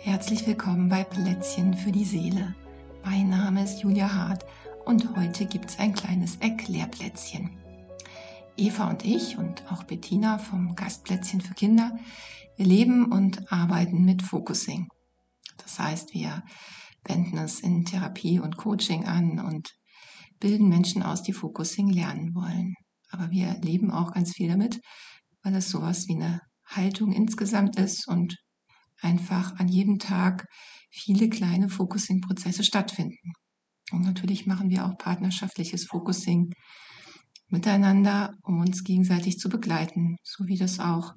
Herzlich willkommen bei Plätzchen für die Seele. Mein Name ist Julia Hart und heute gibt es ein kleines Erklärplätzchen. Eva und ich und auch Bettina vom Gastplätzchen für Kinder, wir leben und arbeiten mit Focusing. Das heißt, wir wenden es in Therapie und Coaching an und bilden Menschen aus, die Focusing lernen wollen. Aber wir leben auch ganz viel damit, weil es sowas wie eine Haltung insgesamt ist und einfach an jedem Tag viele kleine Focusing-Prozesse stattfinden. Und natürlich machen wir auch partnerschaftliches Focusing miteinander, um uns gegenseitig zu begleiten, so wie das auch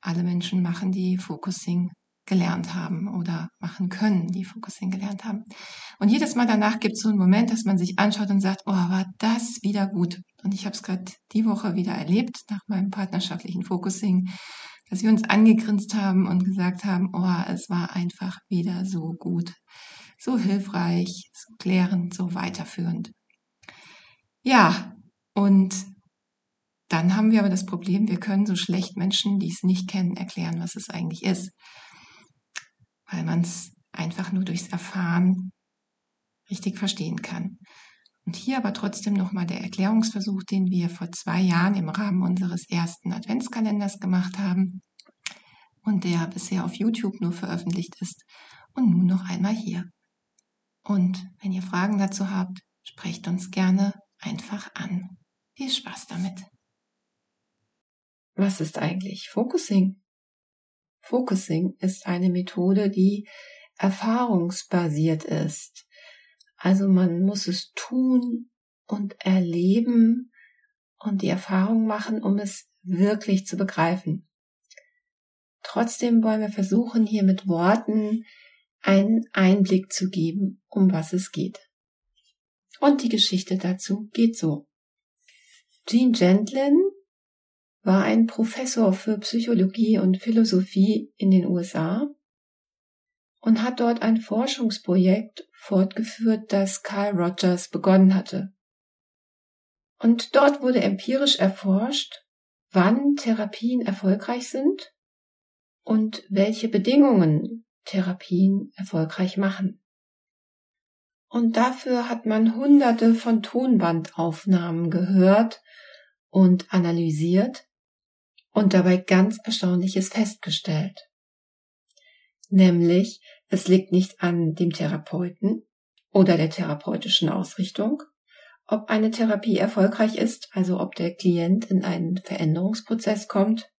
alle Menschen machen, die Focusing gelernt haben oder machen können, die Focusing gelernt haben. Und jedes Mal danach gibt es so einen Moment, dass man sich anschaut und sagt, oh, war das wieder gut. Und ich habe es gerade die Woche wieder erlebt nach meinem partnerschaftlichen Focusing, dass wir uns angegrinst haben und gesagt haben, oh, es war einfach wieder so gut, so hilfreich, so klärend, so weiterführend. Ja, und dann haben wir aber das Problem, wir können so schlecht Menschen, die es nicht kennen, erklären, was es eigentlich ist. Weil man es einfach nur durchs Erfahren richtig verstehen kann. Und hier aber trotzdem nochmal der Erklärungsversuch, den wir vor zwei Jahren im Rahmen unseres ersten Adventskalenders gemacht haben und der bisher auf YouTube nur veröffentlicht ist und nun noch einmal hier. Und wenn ihr Fragen dazu habt, sprecht uns gerne einfach an. Viel Spaß damit. Was ist eigentlich Focusing? Focusing ist eine Methode, die erfahrungsbasiert ist. Also man muss es tun und erleben und die Erfahrung machen, um es wirklich zu begreifen. Trotzdem wollen wir versuchen, hier mit Worten einen Einblick zu geben, um was es geht. Und die Geschichte dazu geht so. Gene Gentlin war ein Professor für Psychologie und Philosophie in den USA und hat dort ein Forschungsprojekt fortgeführt, das Carl Rogers begonnen hatte. Und dort wurde empirisch erforscht, wann Therapien erfolgreich sind und welche Bedingungen Therapien erfolgreich machen. Und dafür hat man hunderte von Tonbandaufnahmen gehört und analysiert und dabei ganz Erstaunliches festgestellt. Nämlich, es liegt nicht an dem Therapeuten oder der therapeutischen Ausrichtung, ob eine Therapie erfolgreich ist, also ob der Klient in einen Veränderungsprozess kommt,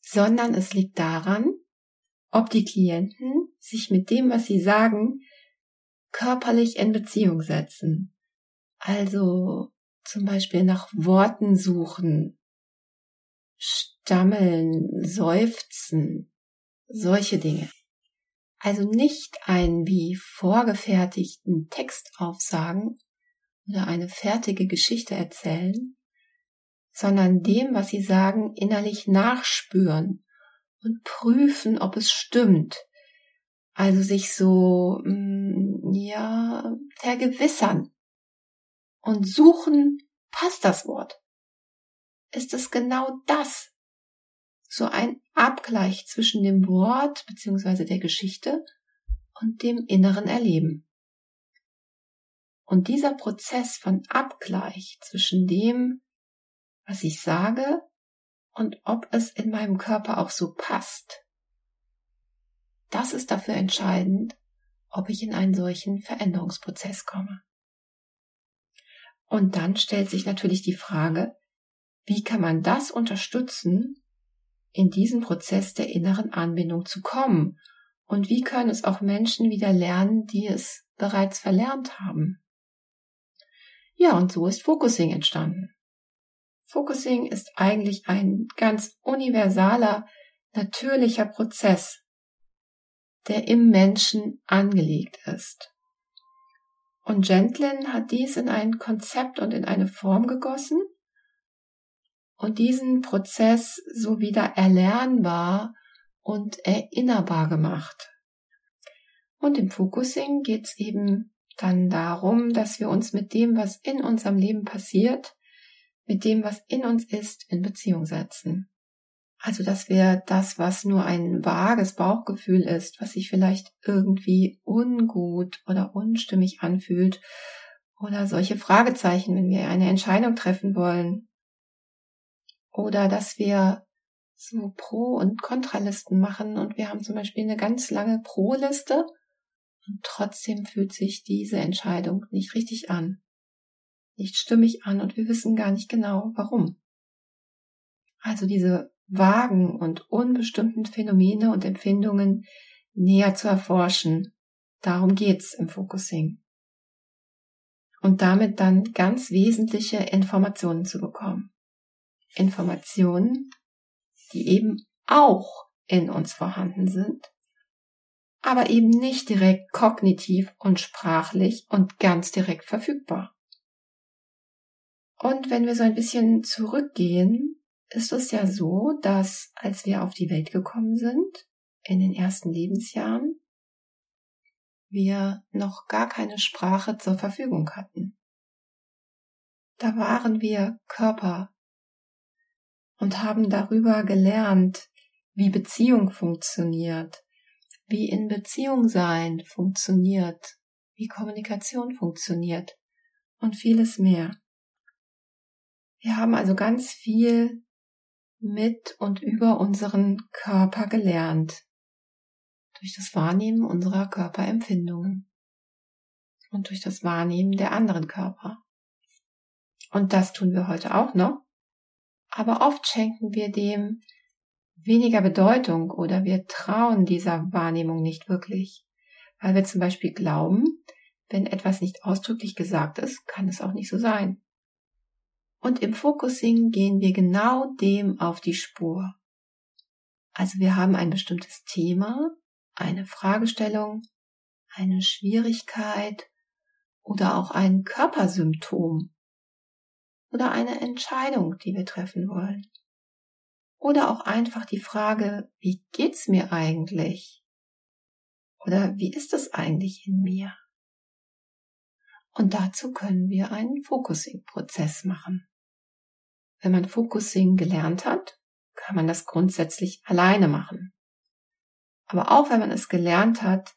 sondern es liegt daran, ob die Klienten sich mit dem, was sie sagen, körperlich in Beziehung setzen. Also zum Beispiel nach Worten suchen, stammeln, seufzen, solche Dinge. Also nicht einen wie vorgefertigten Text aufsagen oder eine fertige Geschichte erzählen, sondern dem, was sie sagen, innerlich nachspüren und prüfen, ob es stimmt. Also sich so, mm, ja, vergewissern und suchen, passt das Wort? Ist es genau das, so ein Abgleich zwischen dem Wort bzw. der Geschichte und dem inneren Erleben. Und dieser Prozess von Abgleich zwischen dem, was ich sage und ob es in meinem Körper auch so passt, das ist dafür entscheidend, ob ich in einen solchen Veränderungsprozess komme. Und dann stellt sich natürlich die Frage, wie kann man das unterstützen, in diesen Prozess der inneren Anbindung zu kommen? Und wie können es auch Menschen wieder lernen, die es bereits verlernt haben? Ja, und so ist Focusing entstanden. Focusing ist eigentlich ein ganz universaler, natürlicher Prozess, der im Menschen angelegt ist. Und Gentlin hat dies in ein Konzept und in eine Form gegossen, und diesen Prozess so wieder erlernbar und erinnerbar gemacht. Und im Focusing geht es eben dann darum, dass wir uns mit dem, was in unserem Leben passiert, mit dem, was in uns ist, in Beziehung setzen. Also, dass wir das, was nur ein vages Bauchgefühl ist, was sich vielleicht irgendwie ungut oder unstimmig anfühlt, oder solche Fragezeichen, wenn wir eine Entscheidung treffen wollen, oder dass wir so Pro- und Kontralisten machen und wir haben zum Beispiel eine ganz lange Pro-Liste und trotzdem fühlt sich diese Entscheidung nicht richtig an, nicht stimmig an und wir wissen gar nicht genau, warum. Also diese vagen und unbestimmten Phänomene und Empfindungen näher zu erforschen. Darum geht's im Focusing. Und damit dann ganz wesentliche Informationen zu bekommen. Informationen, die eben auch in uns vorhanden sind, aber eben nicht direkt kognitiv und sprachlich und ganz direkt verfügbar. Und wenn wir so ein bisschen zurückgehen, ist es ja so, dass als wir auf die Welt gekommen sind, in den ersten Lebensjahren, wir noch gar keine Sprache zur Verfügung hatten. Da waren wir Körper und haben darüber gelernt, wie Beziehung funktioniert, wie in Beziehung sein funktioniert, wie Kommunikation funktioniert und vieles mehr. Wir haben also ganz viel mit und über unseren Körper gelernt, durch das Wahrnehmen unserer Körperempfindungen und durch das Wahrnehmen der anderen Körper. Und das tun wir heute auch noch, aber oft schenken wir dem weniger Bedeutung oder wir trauen dieser Wahrnehmung nicht wirklich, weil wir zum Beispiel glauben, wenn etwas nicht ausdrücklich gesagt ist, kann es auch nicht so sein. Und im Focusing gehen wir genau dem auf die Spur. Also wir haben ein bestimmtes Thema, eine Fragestellung, eine Schwierigkeit oder auch ein Körpersymptom oder eine Entscheidung, die wir treffen wollen. Oder auch einfach die Frage, wie geht's mir eigentlich? Oder wie ist es eigentlich in mir? Und dazu können wir einen Focusing-Prozess machen. Wenn man Focusing gelernt hat, kann man das grundsätzlich alleine machen. Aber auch wenn man es gelernt hat,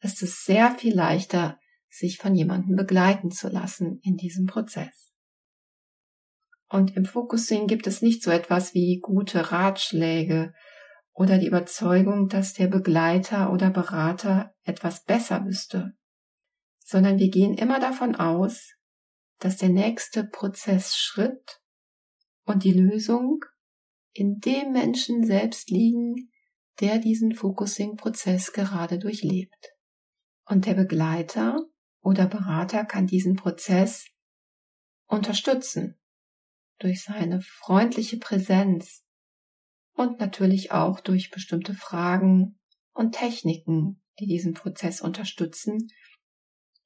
ist es sehr viel leichter, sich von jemandem begleiten zu lassen in diesem Prozess. Und im Focusing gibt es nicht so etwas wie gute Ratschläge oder die Überzeugung, dass der Begleiter oder Berater etwas besser wüsste, sondern wir gehen immer davon aus, dass der nächste Prozessschritt und die Lösung in dem Menschen selbst liegen, der diesen Focusing-Prozess gerade durchlebt. Und der Begleiter oder Berater kann diesen Prozess unterstützen durch seine freundliche Präsenz und natürlich auch durch bestimmte Fragen und Techniken, die diesen Prozess unterstützen,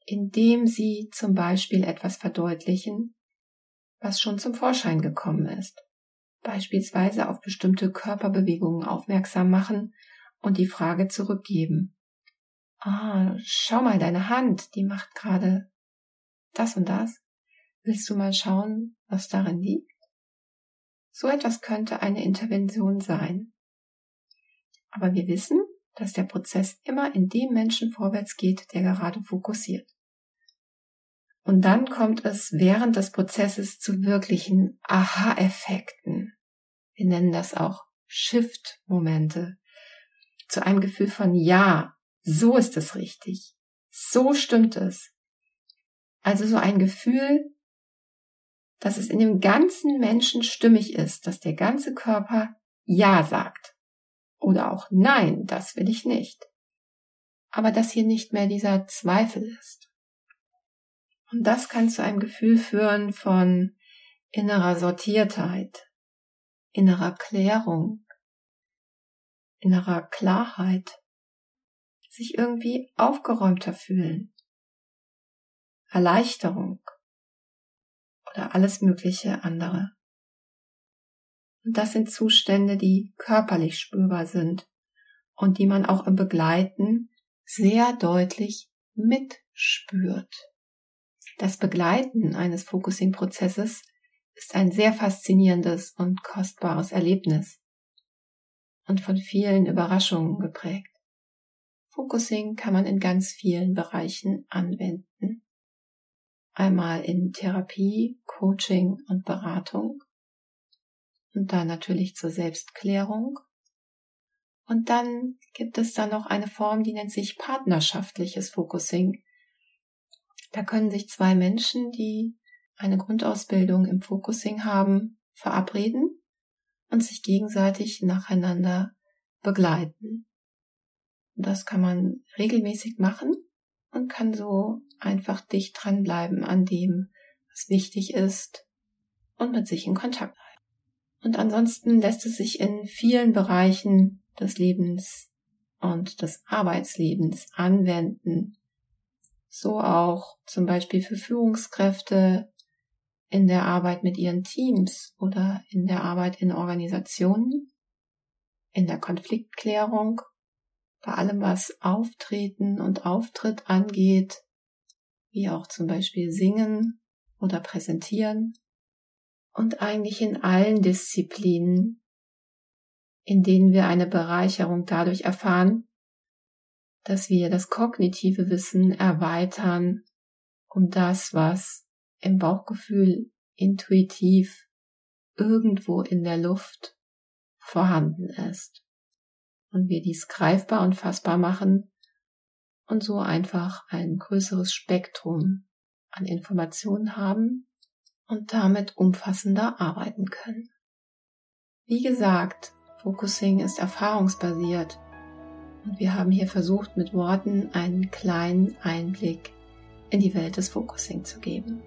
indem sie zum Beispiel etwas verdeutlichen, was schon zum Vorschein gekommen ist. Beispielsweise auf bestimmte Körperbewegungen aufmerksam machen und die Frage zurückgeben. Ah, schau mal deine Hand, die macht gerade das und das. Willst du mal schauen, was darin liegt? So etwas könnte eine Intervention sein. Aber wir wissen, dass der Prozess immer in dem Menschen vorwärts geht, der gerade fokussiert. Und dann kommt es während des Prozesses zu wirklichen Aha-Effekten. Wir nennen das auch Shift-Momente. Zu einem Gefühl von Ja, so ist es richtig. So stimmt es. Also so ein Gefühl, dass es in dem ganzen Menschen stimmig ist, dass der ganze Körper Ja sagt. Oder auch Nein, das will ich nicht. Aber dass hier nicht mehr dieser Zweifel ist. Und das kann zu einem Gefühl führen von innerer Sortiertheit, innerer Klärung, innerer Klarheit, sich irgendwie aufgeräumter fühlen, Erleichterung oder alles mögliche andere. Und das sind Zustände, die körperlich spürbar sind und die man auch im Begleiten sehr deutlich mitspürt. Das Begleiten eines Focusing-Prozesses ist ein sehr faszinierendes und kostbares Erlebnis. und von vielen Überraschungen geprägt. Focusing kann man in ganz vielen Bereichen anwenden. Einmal in Therapie, Coaching und Beratung und dann natürlich zur Selbstklärung. Und dann gibt es dann noch eine Form, die nennt sich partnerschaftliches Focusing. Da können sich zwei Menschen, die eine Grundausbildung im Focusing haben, verabreden und sich gegenseitig nacheinander begleiten. Das kann man regelmäßig machen und kann so einfach dicht dranbleiben an dem, was wichtig ist und mit sich in Kontakt bleiben. Und ansonsten lässt es sich in vielen Bereichen des Lebens und des Arbeitslebens anwenden. So auch zum Beispiel für Führungskräfte, in der Arbeit mit ihren Teams oder in der Arbeit in Organisationen, in der Konfliktklärung, bei allem, was Auftreten und Auftritt angeht, wie auch zum Beispiel Singen oder Präsentieren und eigentlich in allen Disziplinen, in denen wir eine Bereicherung dadurch erfahren, dass wir das kognitive Wissen erweitern um das, was im Bauchgefühl intuitiv irgendwo in der Luft vorhanden ist. Und wir dies greifbar und fassbar machen und so einfach ein größeres Spektrum an Informationen haben und damit umfassender arbeiten können. Wie gesagt, Focusing ist erfahrungsbasiert und wir haben hier versucht, mit Worten einen kleinen Einblick in die Welt des Focusing zu geben.